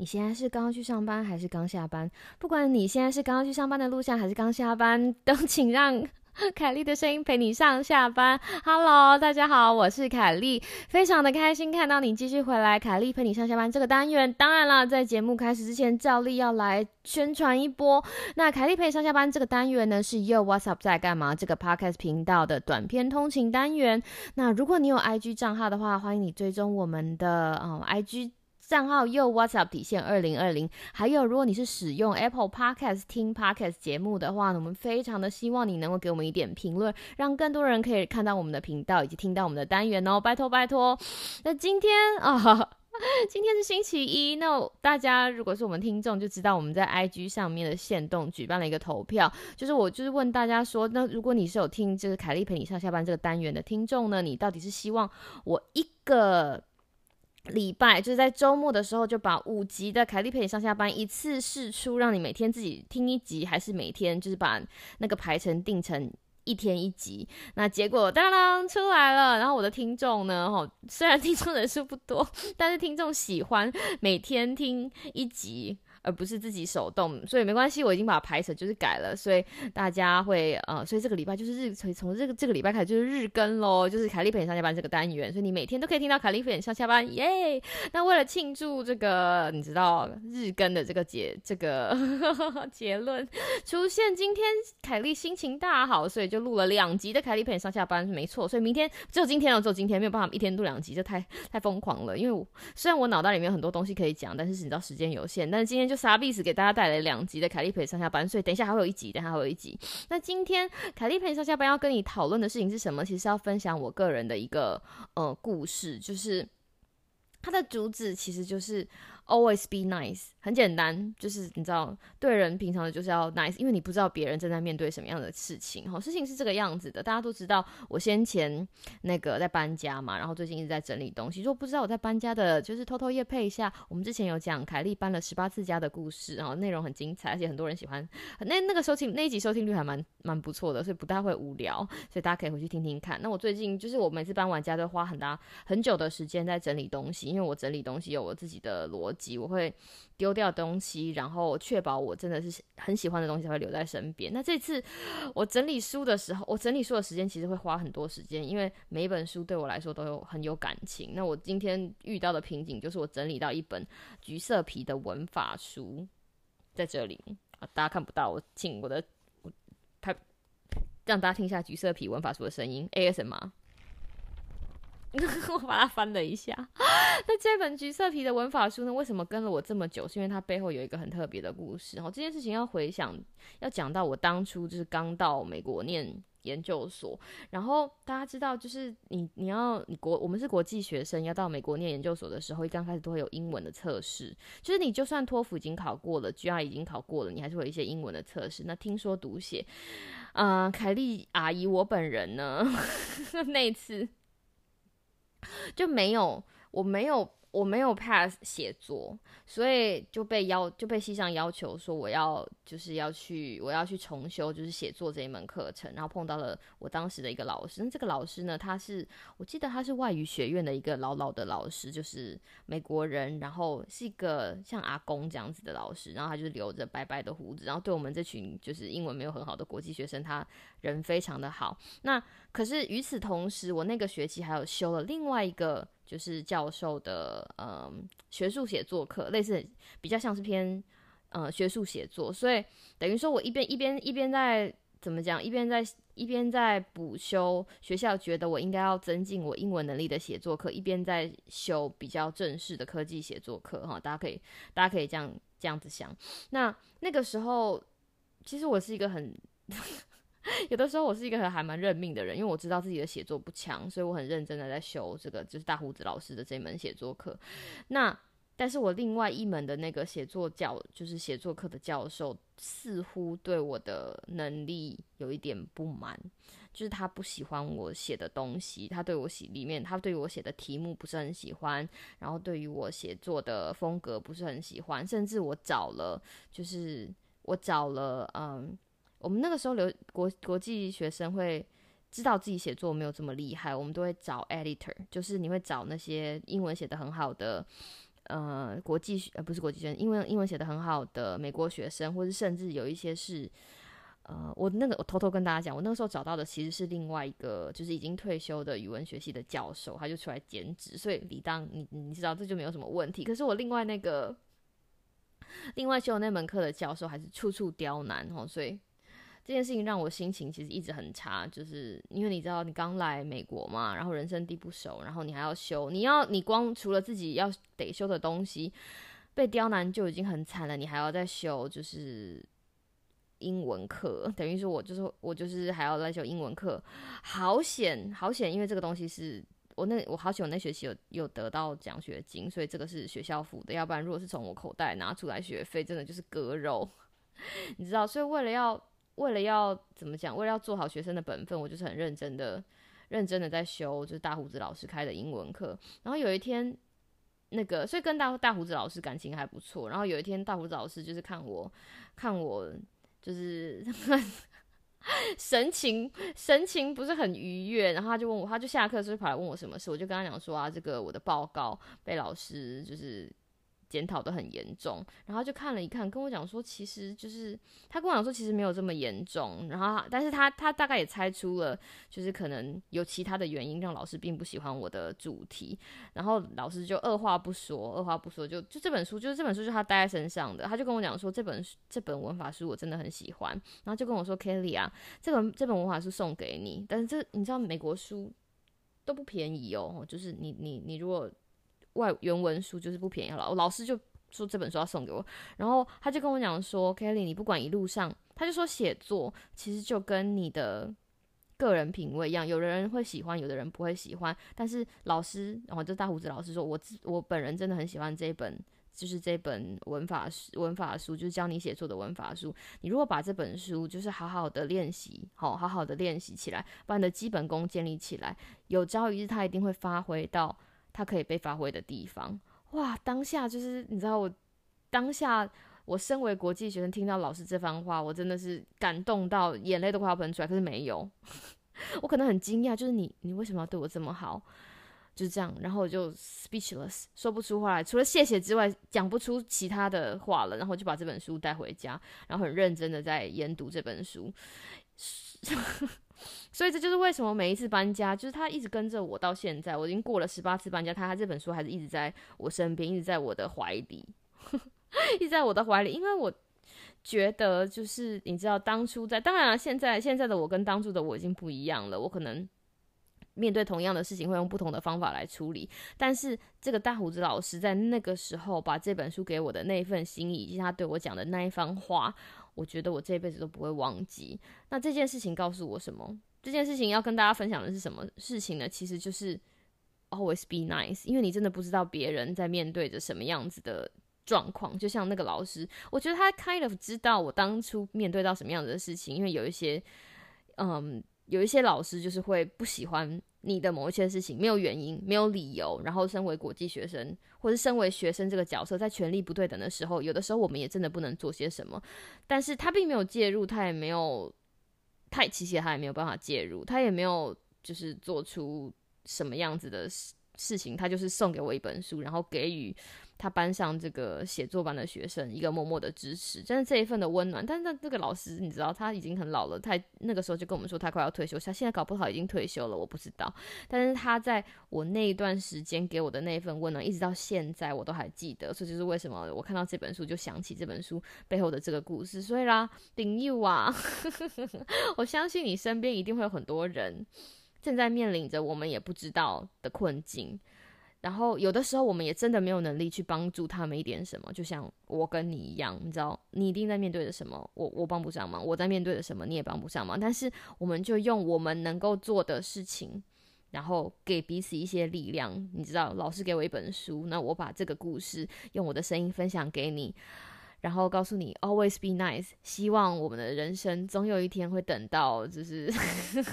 你现在是刚刚去上班还是刚下班？不管你现在是刚刚去上班的路上还是刚下班，都 请让 凯莉的声音陪你上下班。Hello，大家好，我是凯莉，非常的开心看到你继续回来。凯莉陪你上下班这个单元，当然了，在节目开始之前，照例要来宣传一波。那凯莉陪你上下班这个单元呢，是 Your What's Up 在干嘛这个 Podcast 频道的短片通勤单元。那如果你有 IG 账号的话，欢迎你追踪我们的嗯 IG。账号又 WhatsApp 底线二零二零，还有如果你是使用 Apple Podcast 听 Podcast 节目的话呢，我们非常的希望你能够给我们一点评论，让更多人可以看到我们的频道以及听到我们的单元哦，拜托拜托。那今天啊，今天是星期一，那大家如果是我们听众，就知道我们在 IG 上面的线动举办了一个投票，就是我就是问大家说，那如果你是有听这个凯莉陪你上下班这个单元的听众呢，你到底是希望我一个？礼拜就是在周末的时候，就把五集的凯莉陪你上下班一次试出，让你每天自己听一集，还是每天就是把那个排程定成一天一集。那结果当当出来了，然后我的听众呢，吼，虽然听众人数不多，但是听众喜欢每天听一集。而不是自己手动，所以没关系，我已经把排程就是改了，所以大家会呃，所以这个礼拜就是日从从这个这个礼拜开始就是日更喽，就是凯莉陪你上下班这个单元，所以你每天都可以听到凯莉陪你上下班，耶！那为了庆祝这个你知道日更的这个结这个 结论出现，今天凯莉心情大好，所以就录了两集的凯莉陪你上下班，没错，所以明天只有今天哦，只有今天没有办法一天录两集，这太太疯狂了，因为我虽然我脑袋里面有很多东西可以讲，但是你知道时间有限，但是今天就。傻逼死给大家带来两集的凯莉陪上下班，所以等一下还会有一集，等下还有一集。那今天凯莉陪上下班要跟你讨论的事情是什么？其实要分享我个人的一个呃故事，就是它的主旨其实就是 always be nice。很简单，就是你知道，对人平常的就是要 nice，因为你不知道别人正在面对什么样的事情。好，事情是这个样子的，大家都知道，我先前那个在搬家嘛，然后最近一直在整理东西。如果不知道我在搬家的，就是偷偷夜配一下，我们之前有讲凯莉搬了十八次家的故事，然后内容很精彩，而且很多人喜欢。那那个收听那一集收听率还蛮蛮不错的，所以不大会无聊，所以大家可以回去听听看。那我最近就是我每次搬完家都花很大很久的时间在整理东西，因为我整理东西有我自己的逻辑辑，我会。丢掉东西，然后确保我真的是很喜欢的东西才会留在身边。那这次我整理书的时候，我整理书的时间其实会花很多时间，因为每一本书对我来说都有很有感情。那我今天遇到的瓶颈就是我整理到一本橘色皮的文法书在这里啊，大家看不到，我请我的拍让大家听一下橘色皮文法书的声音，ASM。我把它翻了一下，那这本橘色皮的文法书呢？为什么跟了我这么久？是因为它背后有一个很特别的故事。然后这件事情要回想，要讲到我当初就是刚到美国念研究所。然后大家知道，就是你你要你国我们是国际学生，要到美国念研究所的时候，一刚开始都会有英文的测试。就是你就算托福已经考过了，GR 已经考过了，你还是会有一些英文的测试。那听说读写，啊，凯莉阿姨我本人呢，那次。就没有，我没有。我没有 pass 写作，所以就被要就被系上要求说我要就是要去我要去重修就是写作这一门课程，然后碰到了我当时的一个老师，那这个老师呢，他是我记得他是外语学院的一个老老的老师，就是美国人，然后是一个像阿公这样子的老师，然后他就留着白白的胡子，然后对我们这群就是英文没有很好的国际学生，他人非常的好。那可是与此同时，我那个学期还有修了另外一个。就是教授的嗯学术写作课，类似比较像是偏呃学术写作，所以等于说我一边一边一边在怎么讲，一边在一边在补修学校觉得我应该要增进我英文能力的写作课，一边在修比较正式的科技写作课哈，大家可以大家可以这样这样子想。那那个时候其实我是一个很。有的时候我是一个还蛮认命的人，因为我知道自己的写作不强，所以我很认真的在修这个就是大胡子老师的这门写作课。那但是我另外一门的那个写作教就是写作课的教授似乎对我的能力有一点不满，就是他不喜欢我写的东西，他对我写里面他对我写的题目不是很喜欢，然后对于我写作的风格不是很喜欢，甚至我找了就是我找了嗯。我们那个时候留国国际学生会知道自己写作没有这么厉害，我们都会找 editor，就是你会找那些英文写的很好的呃国际呃不是国际学生，英文英文写的很好的美国学生，或者甚至有一些是。呃，我那个我偷偷跟大家讲，我那个时候找到的其实是另外一个，就是已经退休的语文学系的教授，他就出来兼职，所以理当你你知道这就没有什么问题。可是我另外那个另外修那门课的教授还是处处刁难哦，所以这件事情让我心情其实一直很差，就是因为你知道你刚来美国嘛，然后人生地不熟，然后你还要修，你要你光除了自己要得修的东西被刁难就已经很惨了，你还要再修，就是。英文课等于说，我就是我就是还要来修英文课，好险好险！因为这个东西是我那我好险，我那学期有有得到奖学金，所以这个是学校付的。要不然，如果是从我口袋拿出来学费，真的就是割肉，你知道。所以为了要为了要怎么讲，为了要做好学生的本分，我就是很认真的认真的在修，就是大胡子老师开的英文课。然后有一天，那个所以跟大大胡子老师感情还不错。然后有一天，大胡子老师就是看我看我。就是 神情神情不是很愉悦，然后他就问我，他就下课时候跑来问我什么事，我就跟他讲说啊，这个我的报告被老师就是。检讨的很严重，然后就看了一看，跟我讲说，其实就是他跟我讲说，其实没有这么严重。然后，但是他他大概也猜出了，就是可能有其他的原因让老师并不喜欢我的主题。然后老师就二话不说，二话不说就就这本书，就是这本书是他带在身上的。他就跟我讲说，这本这本文法书我真的很喜欢。然后就跟我说，Kelly 啊，这本这本文法书送给你。但是这你知道美国书都不便宜哦，就是你你你如果。外原文书就是不便宜了，我老师就说这本书要送给我，然后他就跟我讲说，Kelly，你不管一路上，他就说写作其实就跟你的个人品味一样，有的人会喜欢，有的人不会喜欢，但是老师，然后就大胡子老师说，我我本人真的很喜欢这一本，就是这本文法书，文法书就是教你写作的文法书。你如果把这本书就是好好的练习，好好好的练习起来，把你的基本功建立起来，有朝一日他一定会发挥到。他可以被发挥的地方，哇！当下就是你知道，我当下我身为国际学生，听到老师这番话，我真的是感动到眼泪都快要喷出来。可是没有，我可能很惊讶，就是你你为什么要对我这么好？就是这样，然后我就 speechless，说不出话来，除了谢谢之外，讲不出其他的话了。然后就把这本书带回家，然后很认真的在研读这本书。所以这就是为什么每一次搬家，就是他一直跟着我到现在，我已经过了十八次搬家，他他这本书还是一直在我身边，一直在我的怀里，一直在我的怀里。因为我觉得，就是你知道，当初在，当然了，现在现在的我跟当初的我已经不一样了，我可能面对同样的事情会用不同的方法来处理。但是这个大胡子老师在那个时候把这本书给我的那一份心意，以及他对我讲的那一番话。我觉得我这辈子都不会忘记。那这件事情告诉我什么？这件事情要跟大家分享的是什么事情呢？其实就是 always be nice，因为你真的不知道别人在面对着什么样子的状况。就像那个老师，我觉得他 kind of 知道我当初面对到什么样子的事情，因为有一些，嗯，有一些老师就是会不喜欢。你的某一些事情没有原因，没有理由，然后身为国际学生，或是身为学生这个角色，在权力不对等的时候，有的时候我们也真的不能做些什么。但是他并没有介入，他也没有太其实他也没有办法介入，他也没有就是做出什么样子的事事情，他就是送给我一本书，然后给予。他班上这个写作班的学生一个默默的支持，真的这一份的温暖。但是那那个老师，你知道他已经很老了，他那个时候就跟我们说他快要退休，他现在搞不好已经退休了，我不知道。但是他在我那一段时间给我的那一份温暖，一直到现在我都还记得。这就是为什么我看到这本书就想起这本书背后的这个故事。所以啦，顶 you 啊，我相信你身边一定会有很多人正在面临着我们也不知道的困境。然后有的时候我们也真的没有能力去帮助他们一点什么，就像我跟你一样，你知道，你一定在面对着什么，我我帮不上忙；我在面对着什么，你也帮不上忙。但是我们就用我们能够做的事情，然后给彼此一些力量。你知道，老师给我一本书，那我把这个故事用我的声音分享给你。然后告诉你，always be nice。希望我们的人生总有一天会等到，就是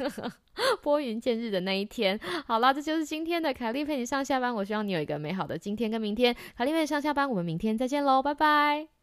拨云见日的那一天。好啦，这就是今天的凯丽陪你上下班。我希望你有一个美好的今天跟明天。凯丽陪你上下班，我们明天再见喽，拜拜。